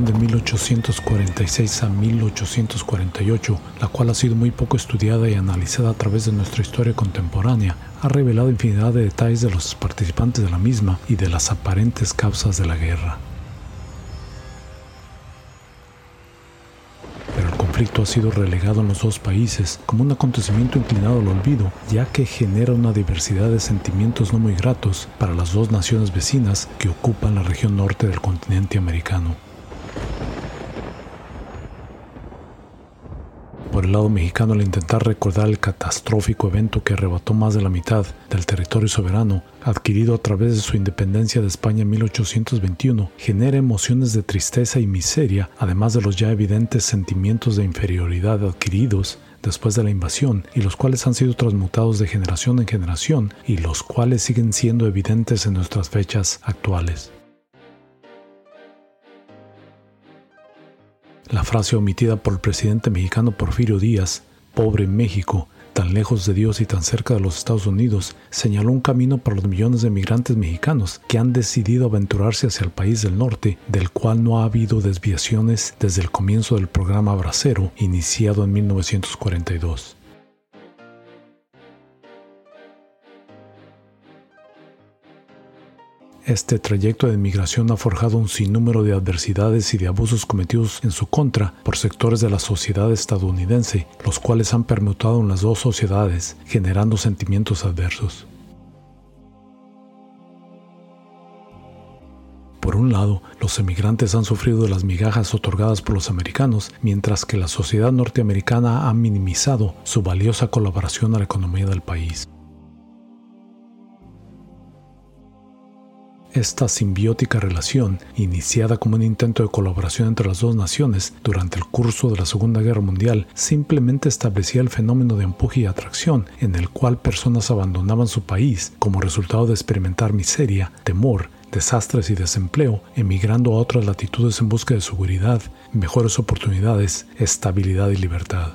De 1846 a 1848, la cual ha sido muy poco estudiada y analizada a través de nuestra historia contemporánea, ha revelado infinidad de detalles de los participantes de la misma y de las aparentes causas de la guerra. conflicto ha sido relegado en los dos países como un acontecimiento inclinado al olvido, ya que genera una diversidad de sentimientos no muy gratos para las dos naciones vecinas que ocupan la región norte del continente americano. Por el lado mexicano al intentar recordar el catastrófico evento que arrebató más de la mitad del territorio soberano adquirido a través de su independencia de España en 1821, genera emociones de tristeza y miseria, además de los ya evidentes sentimientos de inferioridad adquiridos después de la invasión y los cuales han sido transmutados de generación en generación y los cuales siguen siendo evidentes en nuestras fechas actuales. La frase omitida por el presidente mexicano Porfirio Díaz, pobre México, tan lejos de Dios y tan cerca de los Estados Unidos, señaló un camino para los millones de migrantes mexicanos que han decidido aventurarse hacia el país del norte, del cual no ha habido desviaciones desde el comienzo del programa Bracero, iniciado en 1942. Este trayecto de migración ha forjado un sinnúmero de adversidades y de abusos cometidos en su contra por sectores de la sociedad estadounidense, los cuales han permutado en las dos sociedades, generando sentimientos adversos. Por un lado, los emigrantes han sufrido de las migajas otorgadas por los americanos, mientras que la sociedad norteamericana ha minimizado su valiosa colaboración a la economía del país. Esta simbiótica relación, iniciada como un intento de colaboración entre las dos naciones durante el curso de la Segunda Guerra Mundial, simplemente establecía el fenómeno de empuje y atracción en el cual personas abandonaban su país como resultado de experimentar miseria, temor, desastres y desempleo, emigrando a otras latitudes en busca de seguridad, mejores oportunidades, estabilidad y libertad.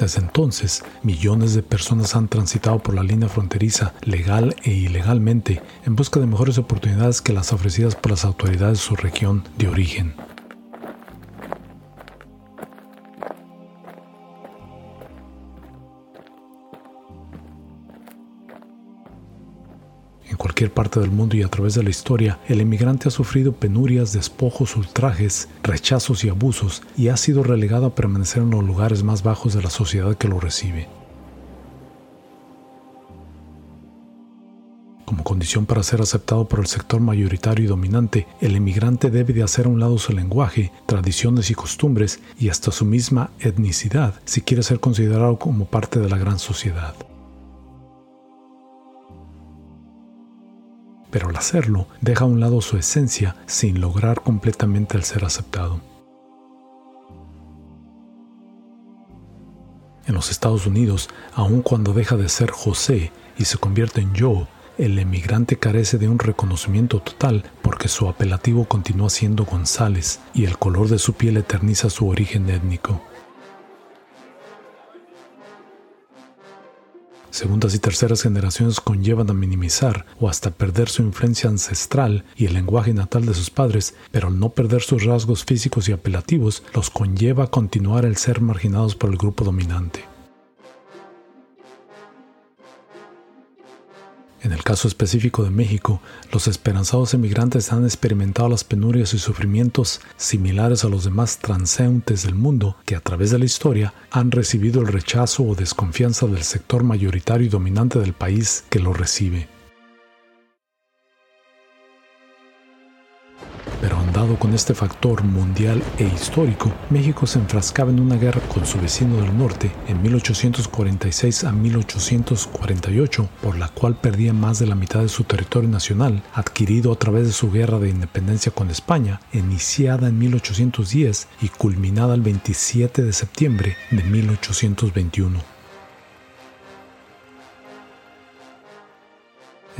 Desde entonces, millones de personas han transitado por la línea fronteriza legal e ilegalmente en busca de mejores oportunidades que las ofrecidas por las autoridades de su región de origen. Cualquier parte del mundo y a través de la historia, el emigrante ha sufrido penurias, despojos, ultrajes, rechazos y abusos y ha sido relegado a permanecer en los lugares más bajos de la sociedad que lo recibe. Como condición para ser aceptado por el sector mayoritario y dominante, el emigrante debe de hacer a un lado su lenguaje, tradiciones y costumbres y hasta su misma etnicidad si quiere ser considerado como parte de la gran sociedad. Pero al hacerlo deja a un lado su esencia sin lograr completamente el ser aceptado. En los Estados Unidos, aun cuando deja de ser José y se convierte en yo, el emigrante carece de un reconocimiento total porque su apelativo continúa siendo González y el color de su piel eterniza su origen étnico. Segundas y terceras generaciones conllevan a minimizar o hasta perder su influencia ancestral y el lenguaje natal de sus padres, pero al no perder sus rasgos físicos y apelativos, los conlleva a continuar el ser marginados por el grupo dominante. En el caso específico de México, los esperanzados emigrantes han experimentado las penurias y sufrimientos similares a los demás transeúntes del mundo que a través de la historia han recibido el rechazo o desconfianza del sector mayoritario y dominante del país que lo recibe. Pero andado con este factor mundial e histórico, México se enfrascaba en una guerra con su vecino del norte en 1846 a 1848, por la cual perdía más de la mitad de su territorio nacional, adquirido a través de su guerra de independencia con España, iniciada en 1810 y culminada el 27 de septiembre de 1821.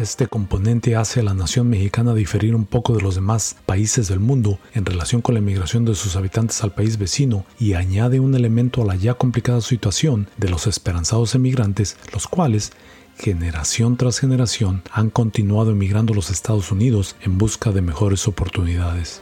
Este componente hace a la nación mexicana diferir un poco de los demás países del mundo en relación con la emigración de sus habitantes al país vecino y añade un elemento a la ya complicada situación de los esperanzados emigrantes, los cuales generación tras generación han continuado emigrando a los Estados Unidos en busca de mejores oportunidades.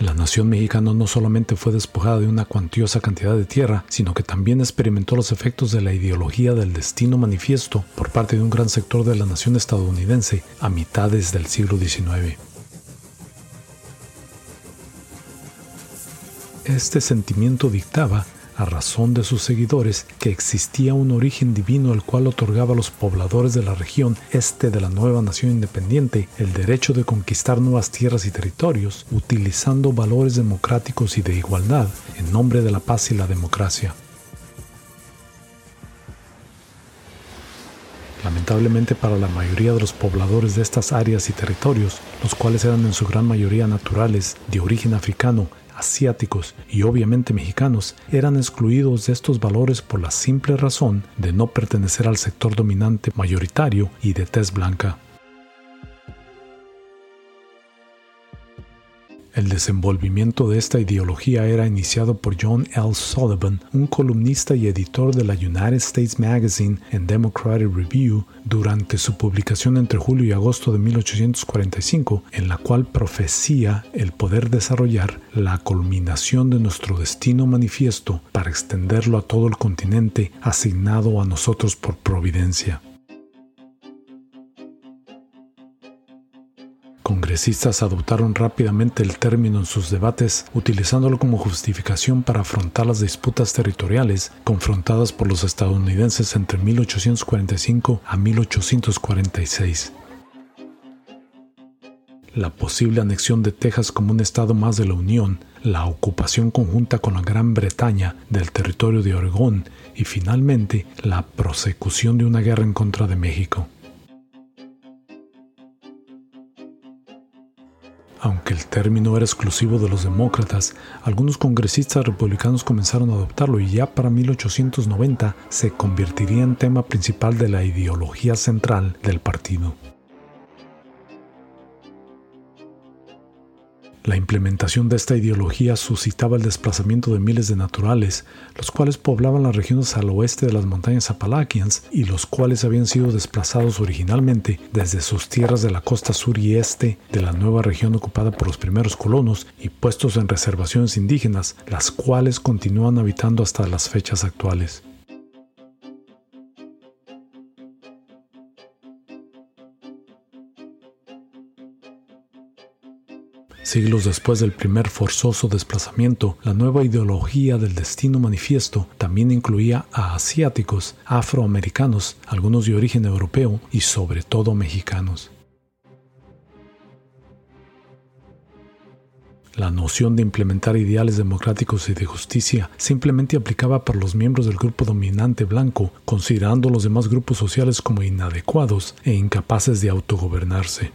La nación mexicana no solamente fue despojada de una cuantiosa cantidad de tierra, sino que también experimentó los efectos de la ideología del destino manifiesto por parte de un gran sector de la nación estadounidense a mitades del siglo XIX. Este sentimiento dictaba a razón de sus seguidores que existía un origen divino el cual otorgaba a los pobladores de la región este de la nueva nación independiente el derecho de conquistar nuevas tierras y territorios utilizando valores democráticos y de igualdad en nombre de la paz y la democracia. Lamentablemente para la mayoría de los pobladores de estas áreas y territorios, los cuales eran en su gran mayoría naturales, de origen africano, asiáticos y obviamente mexicanos eran excluidos de estos valores por la simple razón de no pertenecer al sector dominante mayoritario y de tez blanca. El desenvolvimiento de esta ideología era iniciado por John L. Sullivan, un columnista y editor de la United States Magazine and Democratic Review, durante su publicación entre julio y agosto de 1845, en la cual profecía el poder desarrollar la culminación de nuestro destino manifiesto para extenderlo a todo el continente asignado a nosotros por providencia. Congresistas adoptaron rápidamente el término en sus debates, utilizándolo como justificación para afrontar las disputas territoriales confrontadas por los estadounidenses entre 1845 a 1846. La posible anexión de Texas como un estado más de la Unión, la ocupación conjunta con la Gran Bretaña del territorio de Oregón y finalmente la prosecución de una guerra en contra de México. Aunque el término era exclusivo de los demócratas, algunos congresistas republicanos comenzaron a adoptarlo y ya para 1890 se convertiría en tema principal de la ideología central del partido. La implementación de esta ideología suscitaba el desplazamiento de miles de naturales, los cuales poblaban las regiones al oeste de las montañas Appalachians y los cuales habían sido desplazados originalmente desde sus tierras de la costa sur y este de la nueva región ocupada por los primeros colonos y puestos en reservaciones indígenas, las cuales continúan habitando hasta las fechas actuales. Siglos después del primer forzoso desplazamiento, la nueva ideología del destino manifiesto también incluía a asiáticos, afroamericanos, algunos de origen europeo y sobre todo mexicanos. La noción de implementar ideales democráticos y de justicia simplemente aplicaba para los miembros del grupo dominante blanco, considerando los demás grupos sociales como inadecuados e incapaces de autogobernarse.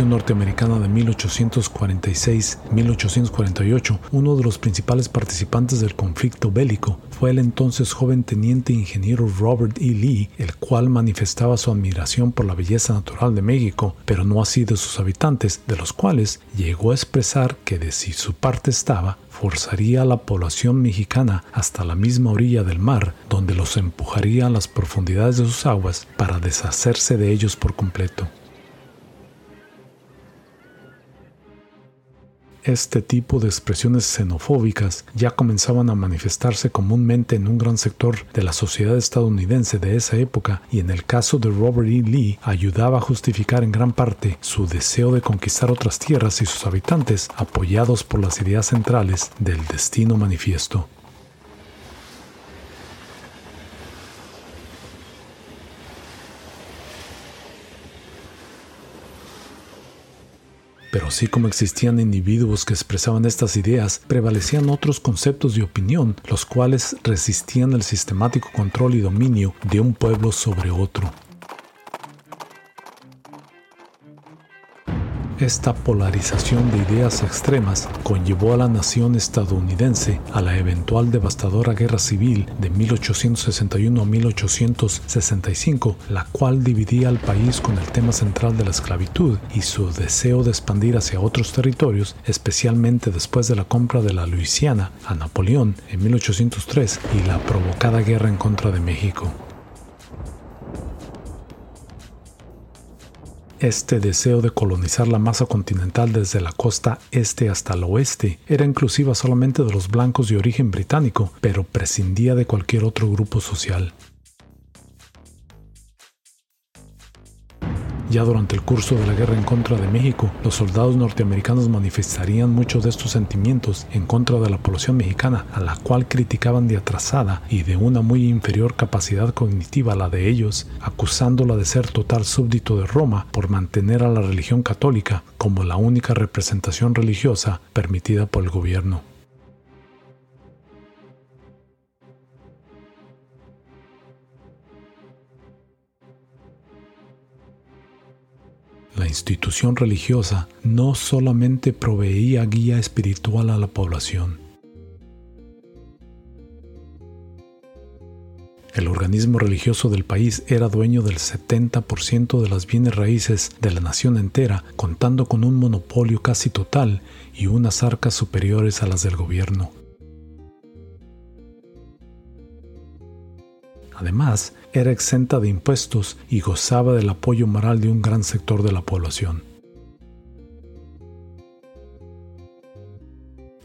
Norteamericana de 1846-1848, uno de los principales participantes del conflicto bélico fue el entonces joven teniente ingeniero Robert E. Lee, el cual manifestaba su admiración por la belleza natural de México, pero no así de sus habitantes, de los cuales llegó a expresar que de si su parte estaba, forzaría a la población mexicana hasta la misma orilla del mar, donde los empujaría a las profundidades de sus aguas para deshacerse de ellos por completo. Este tipo de expresiones xenofóbicas ya comenzaban a manifestarse comúnmente en un gran sector de la sociedad estadounidense de esa época y en el caso de Robert E. Lee ayudaba a justificar en gran parte su deseo de conquistar otras tierras y sus habitantes apoyados por las ideas centrales del destino manifiesto. Pero así como existían individuos que expresaban estas ideas, prevalecían otros conceptos de opinión, los cuales resistían el sistemático control y dominio de un pueblo sobre otro. Esta polarización de ideas extremas conllevó a la nación estadounidense a la eventual devastadora guerra civil de 1861 a 1865, la cual dividía al país con el tema central de la esclavitud y su deseo de expandir hacia otros territorios, especialmente después de la compra de la Luisiana a Napoleón en 1803 y la provocada guerra en contra de México. Este deseo de colonizar la masa continental desde la costa este hasta el oeste era inclusiva solamente de los blancos de origen británico, pero prescindía de cualquier otro grupo social. Ya durante el curso de la guerra en contra de México, los soldados norteamericanos manifestarían muchos de estos sentimientos en contra de la población mexicana, a la cual criticaban de atrasada y de una muy inferior capacidad cognitiva a la de ellos, acusándola de ser total súbdito de Roma por mantener a la religión católica como la única representación religiosa permitida por el gobierno. La institución religiosa no solamente proveía guía espiritual a la población. El organismo religioso del país era dueño del 70% de las bienes raíces de la nación entera, contando con un monopolio casi total y unas arcas superiores a las del gobierno. Además, era exenta de impuestos y gozaba del apoyo moral de un gran sector de la población.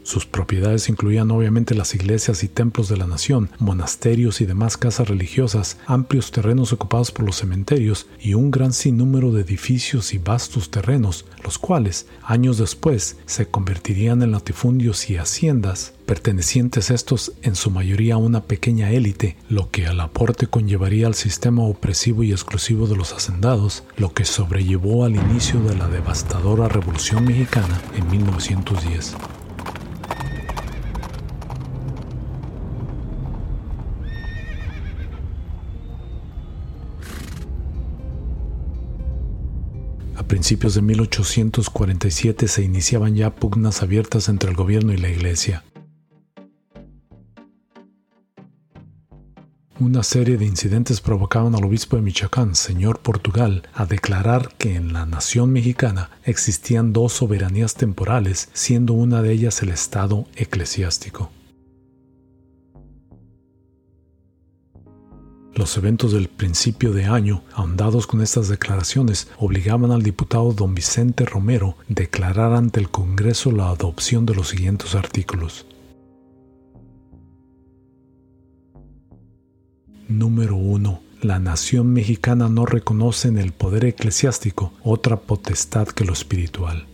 Sus propiedades incluían obviamente las iglesias y templos de la nación, monasterios y demás casas religiosas, amplios terrenos ocupados por los cementerios y un gran sinnúmero de edificios y vastos terrenos, los cuales, años después, se convertirían en latifundios y haciendas, pertenecientes estos en su mayoría a una pequeña élite, lo que al aporte conllevaría al sistema opresivo y exclusivo de los hacendados, lo que sobrellevó al inicio de la devastadora Revolución Mexicana en 1910. Principios de 1847 se iniciaban ya pugnas abiertas entre el gobierno y la iglesia. Una serie de incidentes provocaban al obispo de Michoacán, señor Portugal, a declarar que en la nación mexicana existían dos soberanías temporales, siendo una de ellas el Estado eclesiástico. Los eventos del principio de año, ahondados con estas declaraciones, obligaban al diputado don Vicente Romero a declarar ante el Congreso la adopción de los siguientes artículos. Número 1. La nación mexicana no reconoce en el poder eclesiástico otra potestad que lo espiritual.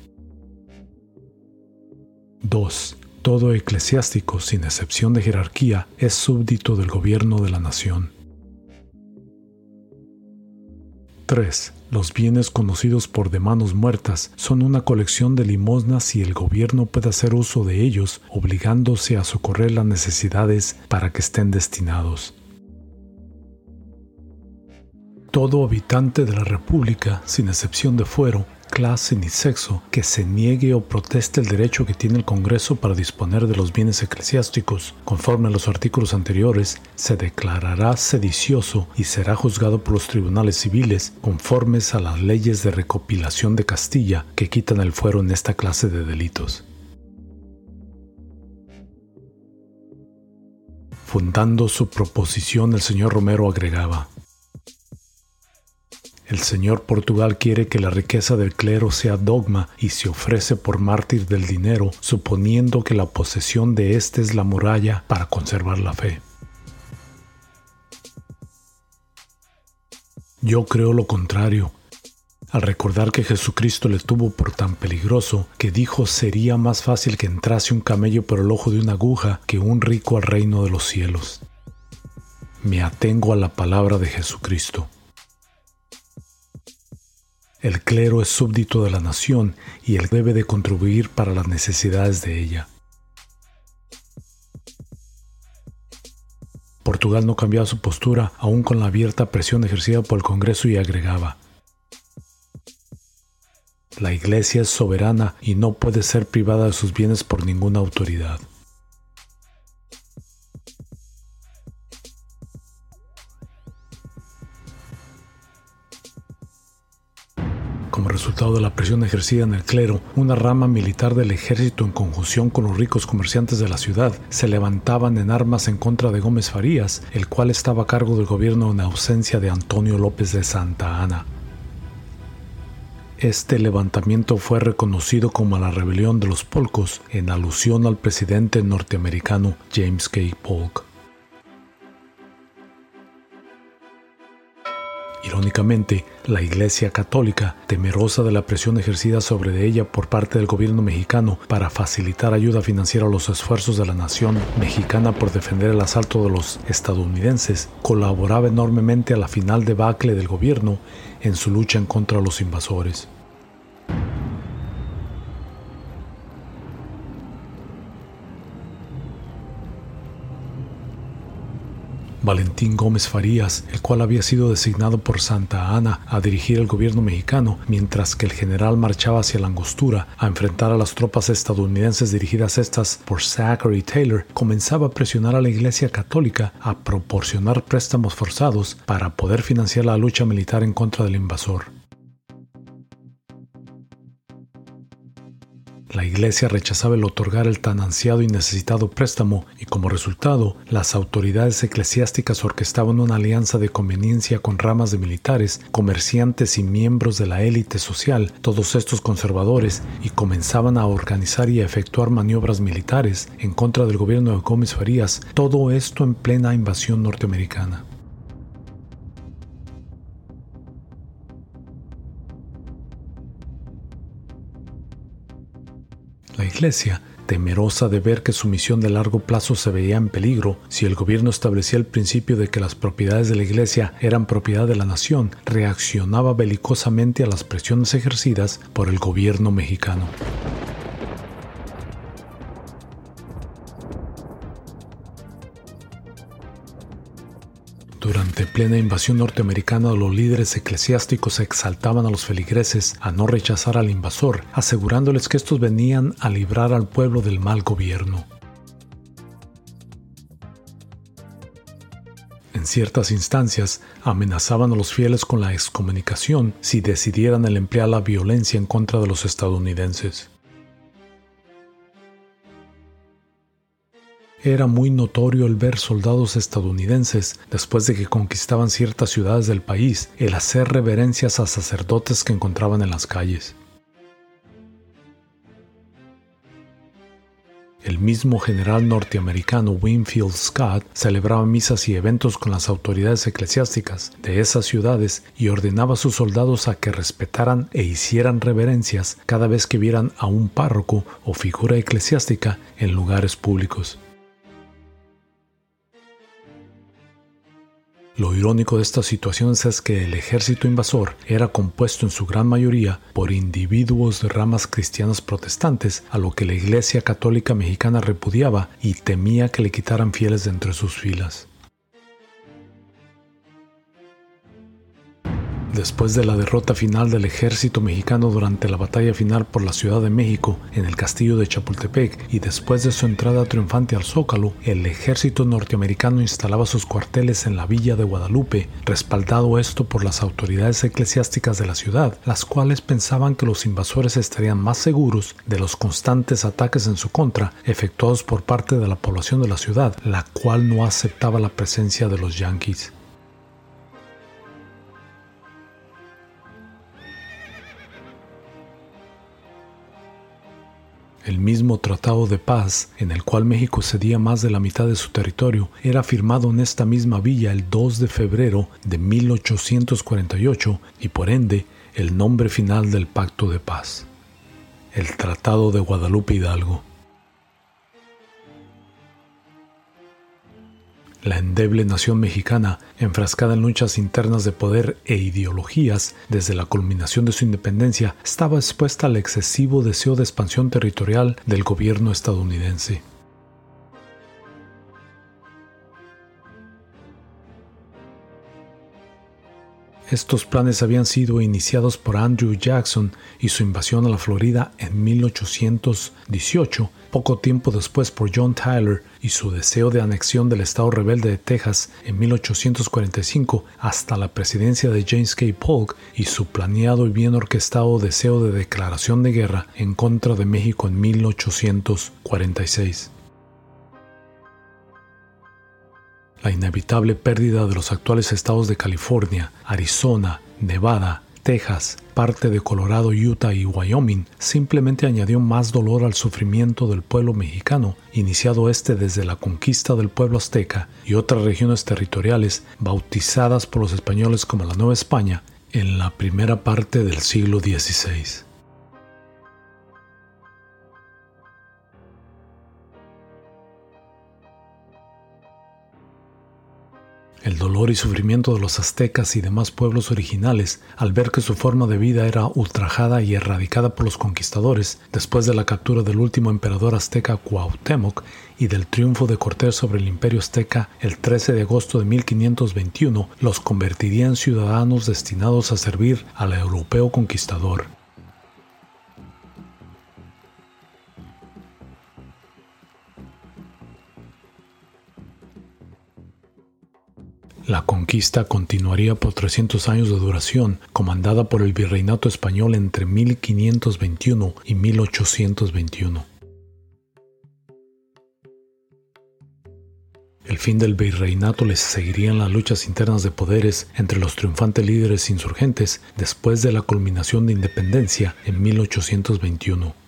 2. Todo eclesiástico, sin excepción de jerarquía, es súbdito del gobierno de la nación. 3. Los bienes conocidos por de manos muertas son una colección de limosnas y el gobierno puede hacer uso de ellos, obligándose a socorrer las necesidades para que estén destinados. Todo habitante de la República, sin excepción de fuero, clase ni sexo que se niegue o proteste el derecho que tiene el Congreso para disponer de los bienes eclesiásticos, conforme a los artículos anteriores, se declarará sedicioso y será juzgado por los tribunales civiles conformes a las leyes de recopilación de Castilla que quitan el fuero en esta clase de delitos. Fundando su proposición, el señor Romero agregaba, el señor Portugal quiere que la riqueza del clero sea dogma y se ofrece por mártir del dinero, suponiendo que la posesión de éste es la muralla para conservar la fe. Yo creo lo contrario, al recordar que Jesucristo le tuvo por tan peligroso que dijo sería más fácil que entrase un camello por el ojo de una aguja que un rico al reino de los cielos. Me atengo a la palabra de Jesucristo. El clero es súbdito de la nación y él debe de contribuir para las necesidades de ella. Portugal no cambiaba su postura aún con la abierta presión ejercida por el Congreso y agregaba, la Iglesia es soberana y no puede ser privada de sus bienes por ninguna autoridad. Como resultado de la presión ejercida en el clero, una rama militar del ejército en conjunción con los ricos comerciantes de la ciudad se levantaban en armas en contra de Gómez Farías, el cual estaba a cargo del gobierno en ausencia de Antonio López de Santa Ana. Este levantamiento fue reconocido como la rebelión de los polcos en alusión al presidente norteamericano James K. Polk. Irónicamente, la Iglesia Católica, temerosa de la presión ejercida sobre ella por parte del gobierno mexicano para facilitar ayuda financiera a los esfuerzos de la nación mexicana por defender el asalto de los estadounidenses, colaboraba enormemente a la final debacle del gobierno en su lucha contra los invasores. Valentín Gómez Farías, el cual había sido designado por Santa Ana a dirigir el gobierno mexicano, mientras que el general marchaba hacia la Angostura a enfrentar a las tropas estadounidenses dirigidas estas por Zachary Taylor, comenzaba a presionar a la Iglesia Católica a proporcionar préstamos forzados para poder financiar la lucha militar en contra del invasor. La Iglesia rechazaba el otorgar el tan ansiado y necesitado préstamo y como resultado las autoridades eclesiásticas orquestaban una alianza de conveniencia con ramas de militares, comerciantes y miembros de la élite social, todos estos conservadores, y comenzaban a organizar y efectuar maniobras militares en contra del gobierno de Gómez Farías, todo esto en plena invasión norteamericana. La Iglesia, temerosa de ver que su misión de largo plazo se veía en peligro si el gobierno establecía el principio de que las propiedades de la Iglesia eran propiedad de la nación, reaccionaba belicosamente a las presiones ejercidas por el gobierno mexicano. Plena invasión norteamericana, los líderes eclesiásticos exaltaban a los feligreses a no rechazar al invasor, asegurándoles que estos venían a librar al pueblo del mal gobierno. En ciertas instancias, amenazaban a los fieles con la excomunicación si decidieran el emplear la violencia en contra de los estadounidenses. Era muy notorio el ver soldados estadounidenses, después de que conquistaban ciertas ciudades del país, el hacer reverencias a sacerdotes que encontraban en las calles. El mismo general norteamericano Winfield Scott celebraba misas y eventos con las autoridades eclesiásticas de esas ciudades y ordenaba a sus soldados a que respetaran e hicieran reverencias cada vez que vieran a un párroco o figura eclesiástica en lugares públicos. Lo irónico de estas situaciones es que el ejército invasor era compuesto en su gran mayoría por individuos de ramas cristianas protestantes, a lo que la Iglesia Católica Mexicana repudiaba y temía que le quitaran fieles de entre sus filas. Después de la derrota final del ejército mexicano durante la batalla final por la Ciudad de México en el castillo de Chapultepec y después de su entrada triunfante al Zócalo, el ejército norteamericano instalaba sus cuarteles en la villa de Guadalupe, respaldado esto por las autoridades eclesiásticas de la ciudad, las cuales pensaban que los invasores estarían más seguros de los constantes ataques en su contra efectuados por parte de la población de la ciudad, la cual no aceptaba la presencia de los yanquis. El mismo tratado de paz, en el cual México cedía más de la mitad de su territorio, era firmado en esta misma villa el 2 de febrero de 1848 y por ende el nombre final del pacto de paz, el Tratado de Guadalupe Hidalgo. La endeble nación mexicana, enfrascada en luchas internas de poder e ideologías desde la culminación de su independencia, estaba expuesta al excesivo deseo de expansión territorial del gobierno estadounidense. Estos planes habían sido iniciados por Andrew Jackson y su invasión a la Florida en 1818, poco tiempo después por John Tyler y su deseo de anexión del Estado rebelde de Texas en 1845 hasta la presidencia de James K. Polk y su planeado y bien orquestado deseo de declaración de guerra en contra de México en 1846. La inevitable pérdida de los actuales estados de California, Arizona, Nevada, Texas, parte de Colorado, Utah y Wyoming simplemente añadió más dolor al sufrimiento del pueblo mexicano, iniciado este desde la conquista del pueblo azteca y otras regiones territoriales bautizadas por los españoles como la Nueva España en la primera parte del siglo XVI. El dolor y sufrimiento de los aztecas y demás pueblos originales al ver que su forma de vida era ultrajada y erradicada por los conquistadores después de la captura del último emperador azteca Cuauhtémoc y del triunfo de Cortés sobre el imperio azteca el 13 de agosto de 1521, los convertiría en ciudadanos destinados a servir al europeo conquistador. La conquista continuaría por 300 años de duración, comandada por el virreinato español entre 1521 y 1821. El fin del virreinato les seguirían las luchas internas de poderes entre los triunfantes líderes insurgentes después de la culminación de independencia en 1821.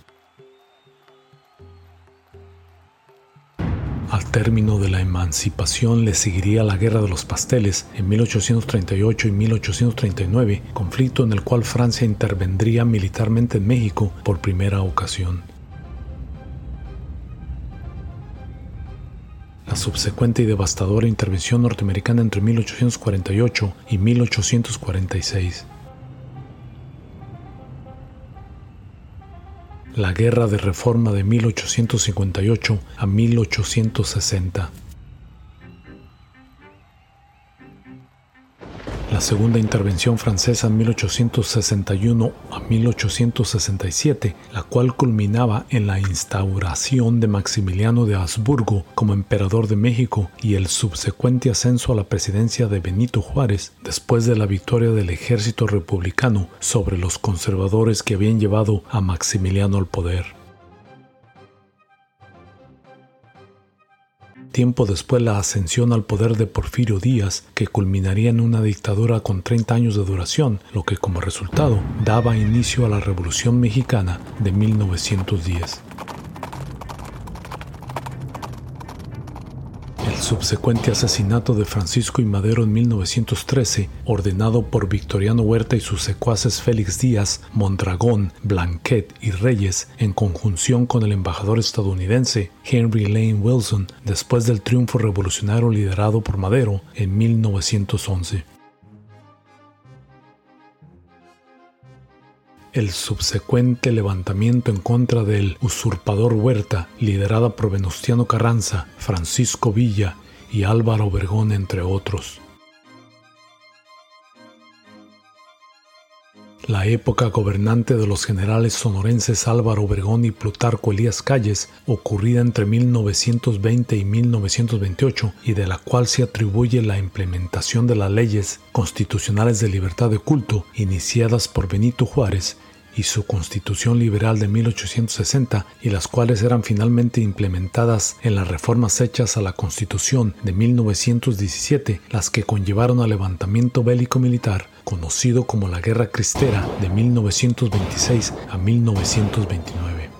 Al término de la emancipación le seguiría la Guerra de los Pasteles en 1838 y 1839, conflicto en el cual Francia intervendría militarmente en México por primera ocasión. La subsecuente y devastadora intervención norteamericana entre 1848 y 1846 la Guerra de Reforma de 1858 a 1860. La segunda intervención francesa en 1861 a 1867, la cual culminaba en la instauración de Maximiliano de Habsburgo como emperador de México y el subsecuente ascenso a la presidencia de Benito Juárez después de la victoria del ejército republicano sobre los conservadores que habían llevado a Maximiliano al poder. Tiempo después la ascensión al poder de Porfirio Díaz, que culminaría en una dictadura con 30 años de duración, lo que como resultado daba inicio a la Revolución Mexicana de 1910. Subsecuente asesinato de Francisco y Madero en 1913, ordenado por Victoriano Huerta y sus secuaces Félix Díaz, Mondragón, Blanquet y Reyes, en conjunción con el embajador estadounidense Henry Lane Wilson, después del triunfo revolucionario liderado por Madero en 1911. El subsecuente levantamiento en contra del usurpador Huerta, liderada por Venustiano Carranza, Francisco Villa y Álvaro Obregón, entre otros. La época gobernante de los generales sonorenses Álvaro Obregón y Plutarco Elías Calles, ocurrida entre 1920 y 1928 y de la cual se atribuye la implementación de las leyes constitucionales de libertad de culto iniciadas por Benito Juárez, y su Constitución Liberal de 1860 y las cuales eran finalmente implementadas en las reformas hechas a la Constitución de 1917, las que conllevaron al levantamiento bélico militar conocido como la Guerra Cristera de 1926 a 1929.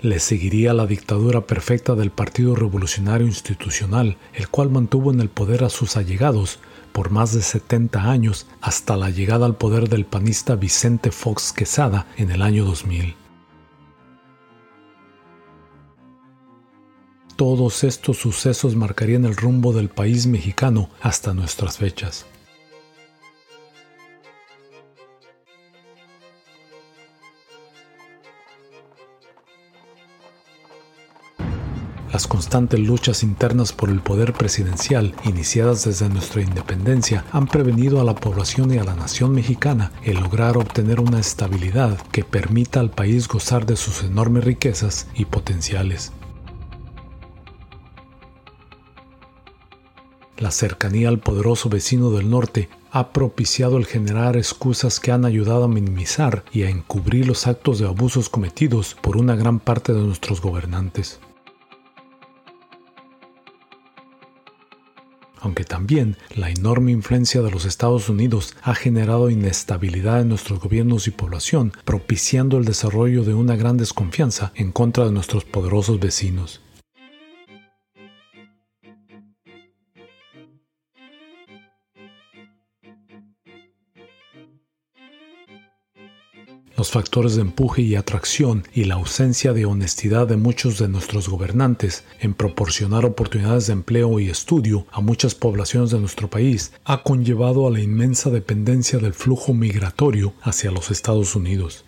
Le seguiría la dictadura perfecta del Partido Revolucionario Institucional, el cual mantuvo en el poder a sus allegados por más de 70 años hasta la llegada al poder del panista Vicente Fox Quesada en el año 2000. Todos estos sucesos marcarían el rumbo del país mexicano hasta nuestras fechas. Las constantes luchas internas por el poder presidencial, iniciadas desde nuestra independencia, han prevenido a la población y a la nación mexicana el lograr obtener una estabilidad que permita al país gozar de sus enormes riquezas y potenciales. La cercanía al poderoso vecino del norte ha propiciado el generar excusas que han ayudado a minimizar y a encubrir los actos de abusos cometidos por una gran parte de nuestros gobernantes. Aunque también la enorme influencia de los Estados Unidos ha generado inestabilidad en nuestros gobiernos y población, propiciando el desarrollo de una gran desconfianza en contra de nuestros poderosos vecinos. Los factores de empuje y atracción y la ausencia de honestidad de muchos de nuestros gobernantes en proporcionar oportunidades de empleo y estudio a muchas poblaciones de nuestro país ha conllevado a la inmensa dependencia del flujo migratorio hacia los Estados Unidos.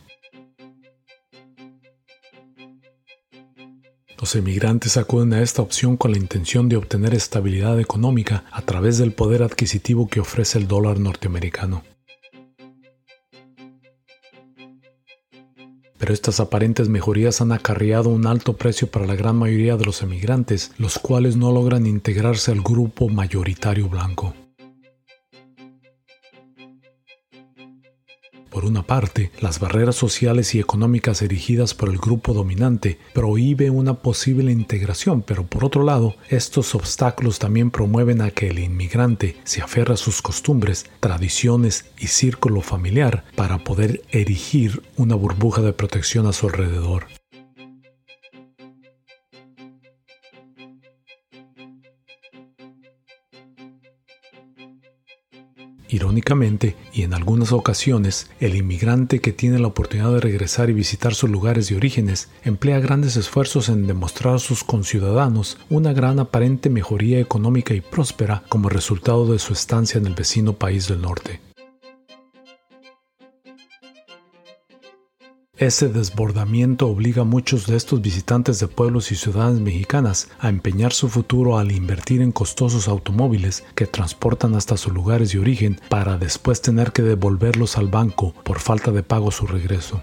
Los emigrantes acuden a esta opción con la intención de obtener estabilidad económica a través del poder adquisitivo que ofrece el dólar norteamericano. Pero estas aparentes mejorías han acarreado un alto precio para la gran mayoría de los emigrantes, los cuales no logran integrarse al grupo mayoritario blanco. Por una parte, las barreras sociales y económicas erigidas por el grupo dominante prohíbe una posible integración, pero por otro lado, estos obstáculos también promueven a que el inmigrante se aferre a sus costumbres, tradiciones y círculo familiar para poder erigir una burbuja de protección a su alrededor. Irónicamente, y en algunas ocasiones, el inmigrante que tiene la oportunidad de regresar y visitar sus lugares de orígenes emplea grandes esfuerzos en demostrar a sus conciudadanos una gran aparente mejoría económica y próspera como resultado de su estancia en el vecino país del norte. Ese desbordamiento obliga a muchos de estos visitantes de pueblos y ciudades mexicanas a empeñar su futuro al invertir en costosos automóviles que transportan hasta sus lugares de origen para después tener que devolverlos al banco por falta de pago su regreso.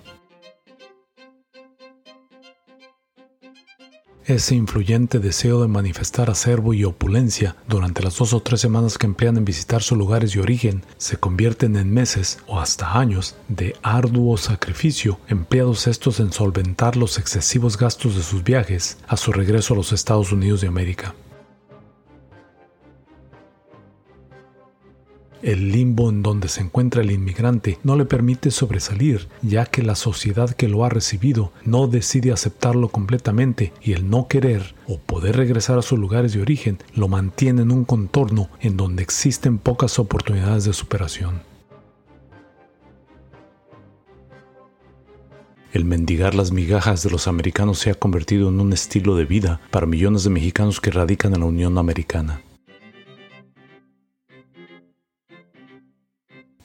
Ese influyente deseo de manifestar acervo y opulencia durante las dos o tres semanas que emplean en visitar sus lugares de origen se convierten en meses o hasta años de arduo sacrificio empleados estos en solventar los excesivos gastos de sus viajes a su regreso a los Estados Unidos de América. El limbo en donde se encuentra el inmigrante no le permite sobresalir, ya que la sociedad que lo ha recibido no decide aceptarlo completamente y el no querer o poder regresar a sus lugares de origen lo mantiene en un contorno en donde existen pocas oportunidades de superación. El mendigar las migajas de los americanos se ha convertido en un estilo de vida para millones de mexicanos que radican en la Unión Americana.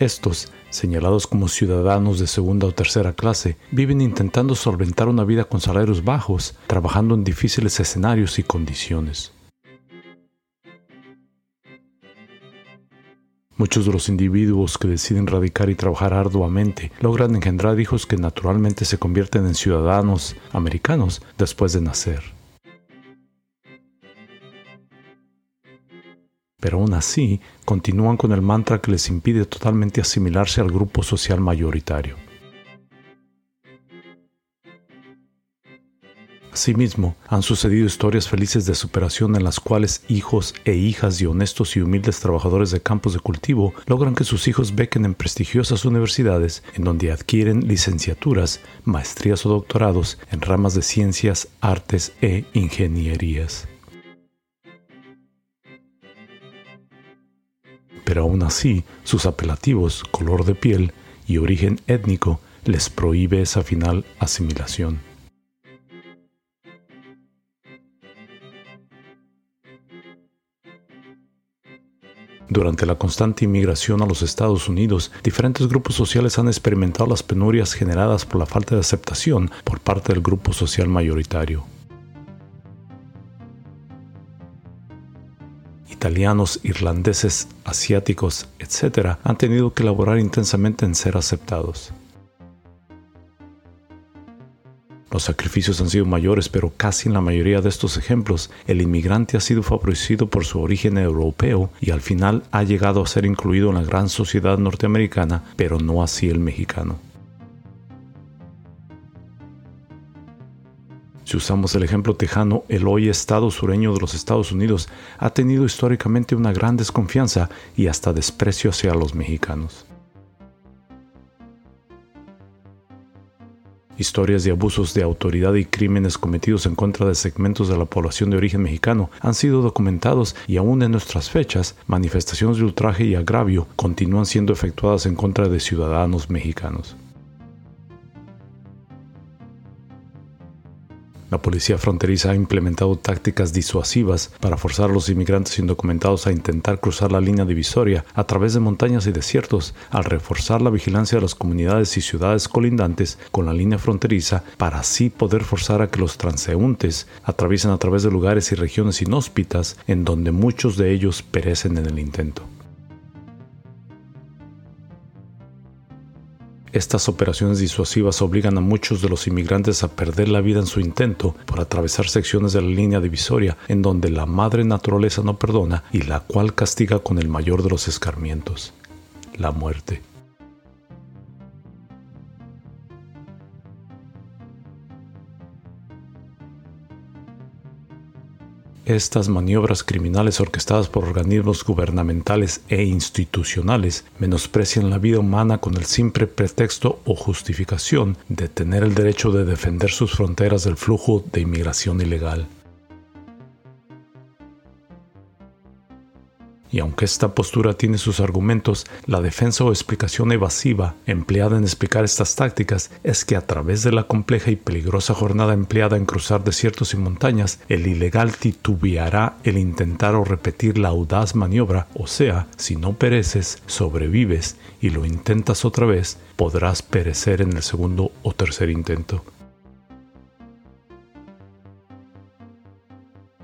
Estos, señalados como ciudadanos de segunda o tercera clase, viven intentando solventar una vida con salarios bajos, trabajando en difíciles escenarios y condiciones. Muchos de los individuos que deciden radicar y trabajar arduamente logran engendrar hijos que naturalmente se convierten en ciudadanos americanos después de nacer. Pero aún así, continúan con el mantra que les impide totalmente asimilarse al grupo social mayoritario. Asimismo, han sucedido historias felices de superación en las cuales hijos e hijas de honestos y humildes trabajadores de campos de cultivo logran que sus hijos bequen en prestigiosas universidades en donde adquieren licenciaturas, maestrías o doctorados en ramas de ciencias, artes e ingenierías. Pero aún así, sus apelativos, color de piel y origen étnico les prohíbe esa final asimilación. Durante la constante inmigración a los Estados Unidos, diferentes grupos sociales han experimentado las penurias generadas por la falta de aceptación por parte del grupo social mayoritario. Italianos, irlandeses, asiáticos, etc., han tenido que laborar intensamente en ser aceptados. Los sacrificios han sido mayores, pero casi en la mayoría de estos ejemplos, el inmigrante ha sido favorecido por su origen europeo y al final ha llegado a ser incluido en la gran sociedad norteamericana, pero no así el mexicano. Si usamos el ejemplo tejano, el hoy Estado sureño de los Estados Unidos ha tenido históricamente una gran desconfianza y hasta desprecio hacia los mexicanos. Historias de abusos de autoridad y crímenes cometidos en contra de segmentos de la población de origen mexicano han sido documentados y aún en nuestras fechas, manifestaciones de ultraje y agravio continúan siendo efectuadas en contra de ciudadanos mexicanos. La policía fronteriza ha implementado tácticas disuasivas para forzar a los inmigrantes indocumentados a intentar cruzar la línea divisoria a través de montañas y desiertos, al reforzar la vigilancia de las comunidades y ciudades colindantes con la línea fronteriza para así poder forzar a que los transeúntes atraviesen a través de lugares y regiones inhóspitas en donde muchos de ellos perecen en el intento. Estas operaciones disuasivas obligan a muchos de los inmigrantes a perder la vida en su intento por atravesar secciones de la línea divisoria en donde la madre naturaleza no perdona y la cual castiga con el mayor de los escarmientos, la muerte. Estas maniobras criminales orquestadas por organismos gubernamentales e institucionales menosprecian la vida humana con el simple pretexto o justificación de tener el derecho de defender sus fronteras del flujo de inmigración ilegal. Y aunque esta postura tiene sus argumentos, la defensa o explicación evasiva empleada en explicar estas tácticas es que a través de la compleja y peligrosa jornada empleada en cruzar desiertos y montañas, el ilegal titubeará el intentar o repetir la audaz maniobra, o sea, si no pereces, sobrevives y lo intentas otra vez, podrás perecer en el segundo o tercer intento.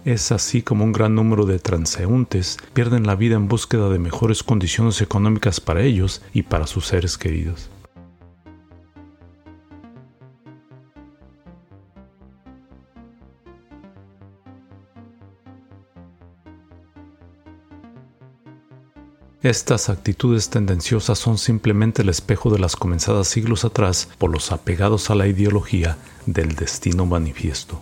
Es así como un gran número de transeúntes pierden la vida en búsqueda de mejores condiciones económicas para ellos y para sus seres queridos. Estas actitudes tendenciosas son simplemente el espejo de las comenzadas siglos atrás por los apegados a la ideología del destino manifiesto.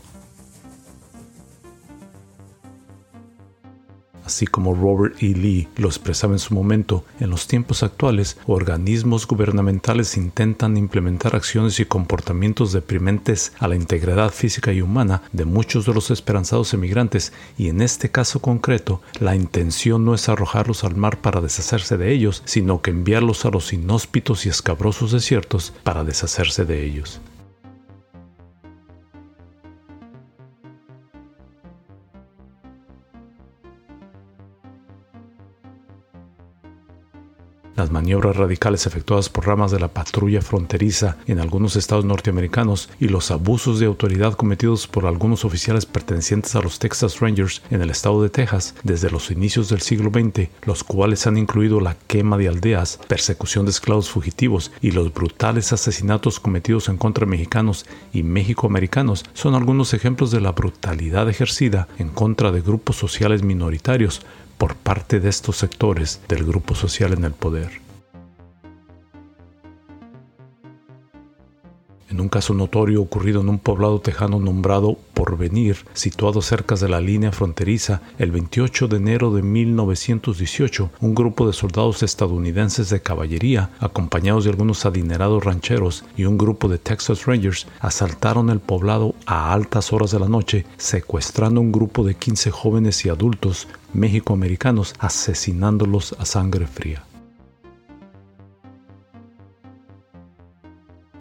Así como Robert E. Lee lo expresaba en su momento, en los tiempos actuales, organismos gubernamentales intentan implementar acciones y comportamientos deprimentes a la integridad física y humana de muchos de los esperanzados emigrantes y en este caso concreto, la intención no es arrojarlos al mar para deshacerse de ellos, sino que enviarlos a los inhóspitos y escabrosos desiertos para deshacerse de ellos. Las maniobras radicales efectuadas por ramas de la patrulla fronteriza en algunos estados norteamericanos y los abusos de autoridad cometidos por algunos oficiales pertenecientes a los Texas Rangers en el estado de Texas desde los inicios del siglo XX, los cuales han incluido la quema de aldeas, persecución de esclavos fugitivos y los brutales asesinatos cometidos en contra de mexicanos y mexicoamericanos, son algunos ejemplos de la brutalidad ejercida en contra de grupos sociales minoritarios por parte de estos sectores del grupo social en el poder. En un caso notorio ocurrido en un poblado tejano nombrado Porvenir, situado cerca de la línea fronteriza, el 28 de enero de 1918, un grupo de soldados estadounidenses de caballería, acompañados de algunos adinerados rancheros y un grupo de Texas Rangers, asaltaron el poblado a altas horas de la noche, secuestrando un grupo de 15 jóvenes y adultos mexicoamericanos, asesinándolos a sangre fría.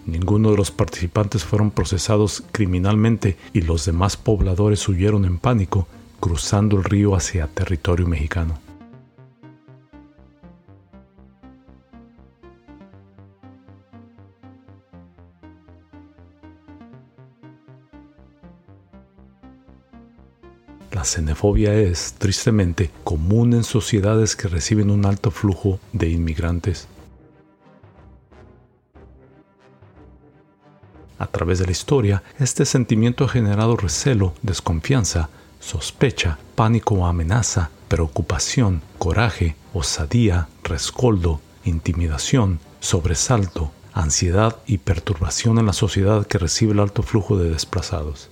Ninguno de los participantes fueron procesados criminalmente y los demás pobladores huyeron en pánico, cruzando el río hacia territorio mexicano. La xenofobia es, tristemente, común en sociedades que reciben un alto flujo de inmigrantes. A través de la historia, este sentimiento ha generado recelo, desconfianza, sospecha, pánico o amenaza, preocupación, coraje, osadía, rescoldo, intimidación, sobresalto, ansiedad y perturbación en la sociedad que recibe el alto flujo de desplazados.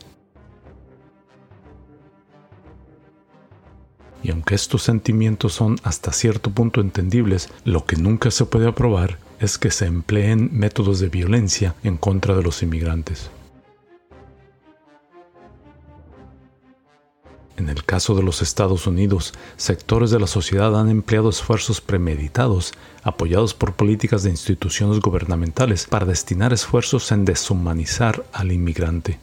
Y aunque estos sentimientos son hasta cierto punto entendibles, lo que nunca se puede aprobar es que se empleen métodos de violencia en contra de los inmigrantes. En el caso de los Estados Unidos, sectores de la sociedad han empleado esfuerzos premeditados, apoyados por políticas de instituciones gubernamentales, para destinar esfuerzos en deshumanizar al inmigrante.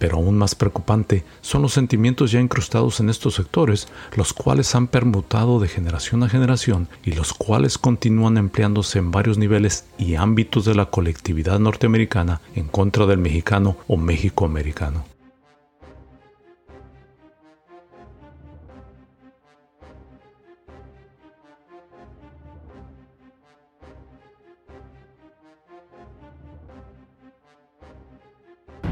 Pero aún más preocupante son los sentimientos ya incrustados en estos sectores, los cuales han permutado de generación a generación y los cuales continúan empleándose en varios niveles y ámbitos de la colectividad norteamericana en contra del mexicano o mexicoamericano.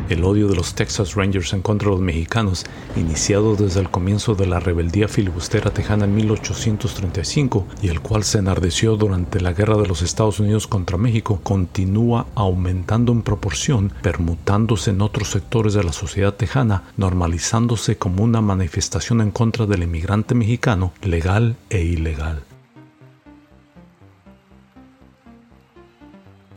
El odio de los Texas Rangers en contra de los mexicanos, iniciado desde el comienzo de la rebeldía filibustera tejana en 1835 y el cual se enardeció durante la guerra de los Estados Unidos contra México, continúa aumentando en proporción, permutándose en otros sectores de la sociedad tejana, normalizándose como una manifestación en contra del emigrante mexicano, legal e ilegal.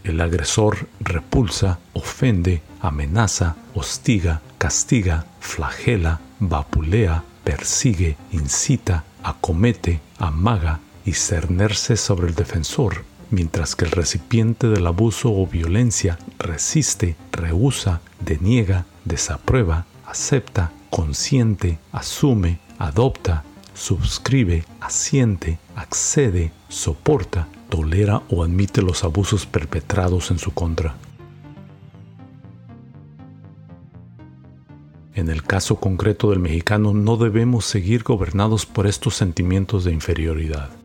El agresor repulsa, ofende, amenaza, hostiga, castiga, flagela, vapulea, persigue, incita, acomete, amaga y cernerse sobre el defensor, mientras que el recipiente del abuso o violencia resiste, rehúsa, deniega, desaprueba, acepta, consiente, asume, adopta, suscribe, asiente, accede, soporta, tolera o admite los abusos perpetrados en su contra. En el caso concreto del mexicano no debemos seguir gobernados por estos sentimientos de inferioridad.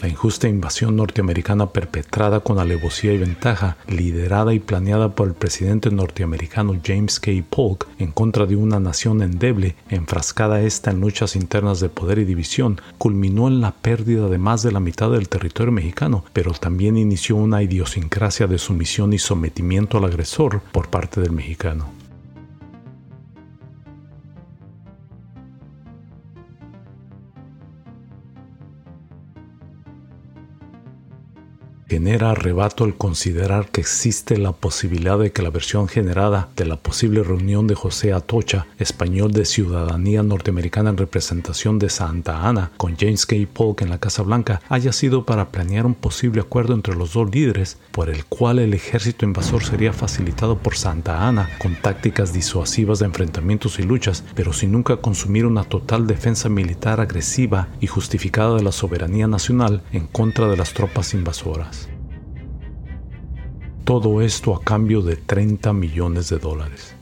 La injusta invasión norteamericana perpetrada con alevosía y ventaja, liderada y planeada por el presidente norteamericano James K. Polk en contra de una nación endeble, enfrascada esta en luchas internas de poder y división, culminó en la pérdida de más de la mitad del territorio mexicano, pero también inició una idiosincrasia de sumisión y sometimiento al agresor por parte del mexicano. Genera arrebato el considerar que existe la posibilidad de que la versión generada de la posible reunión de José Atocha, español de ciudadanía norteamericana en representación de Santa Ana, con James K. Polk en la Casa Blanca, haya sido para planear un posible acuerdo entre los dos líderes, por el cual el ejército invasor sería facilitado por Santa Ana con tácticas disuasivas de enfrentamientos y luchas, pero sin nunca consumir una total defensa militar agresiva y justificada de la soberanía nacional en contra de las tropas invasoras. Todo esto a cambio de 30 millones de dólares.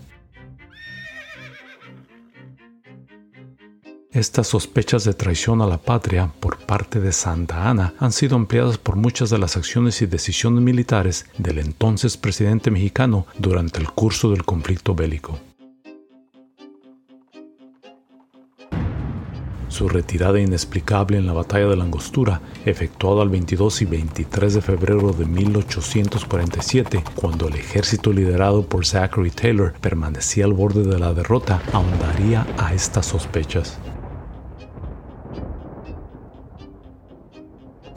Estas sospechas de traición a la patria por parte de Santa Ana han sido ampliadas por muchas de las acciones y decisiones militares del entonces presidente mexicano durante el curso del conflicto bélico. Su retirada inexplicable en la batalla de la Angostura, efectuada el 22 y 23 de febrero de 1847, cuando el ejército liderado por Zachary Taylor permanecía al borde de la derrota, ahondaría a estas sospechas.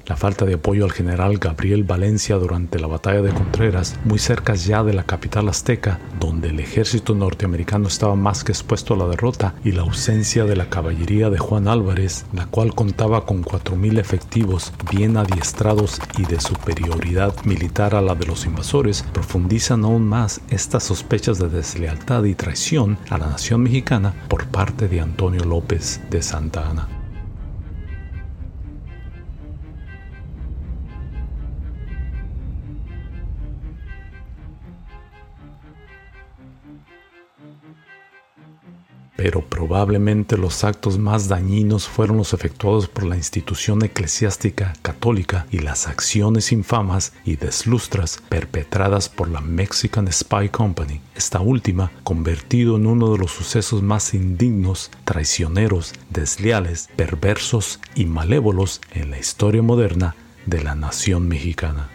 La falta de apoyo al general Gabriel Valencia durante la batalla de Contreras, muy cerca ya de la capital azteca, donde el ejército norteamericano estaba más que expuesto a la derrota, y la ausencia de la caballería de Juan Álvarez, la cual contaba con 4.000 efectivos bien adiestrados y de superioridad militar a la de los invasores, profundizan aún más estas sospechas de deslealtad y traición a la nación mexicana por parte de Antonio López de Santa Ana. Pero probablemente los actos más dañinos fueron los efectuados por la institución eclesiástica católica y las acciones infamas y deslustras perpetradas por la Mexican Spy Company, esta última convertido en uno de los sucesos más indignos, traicioneros, desleales, perversos y malévolos en la historia moderna de la nación mexicana.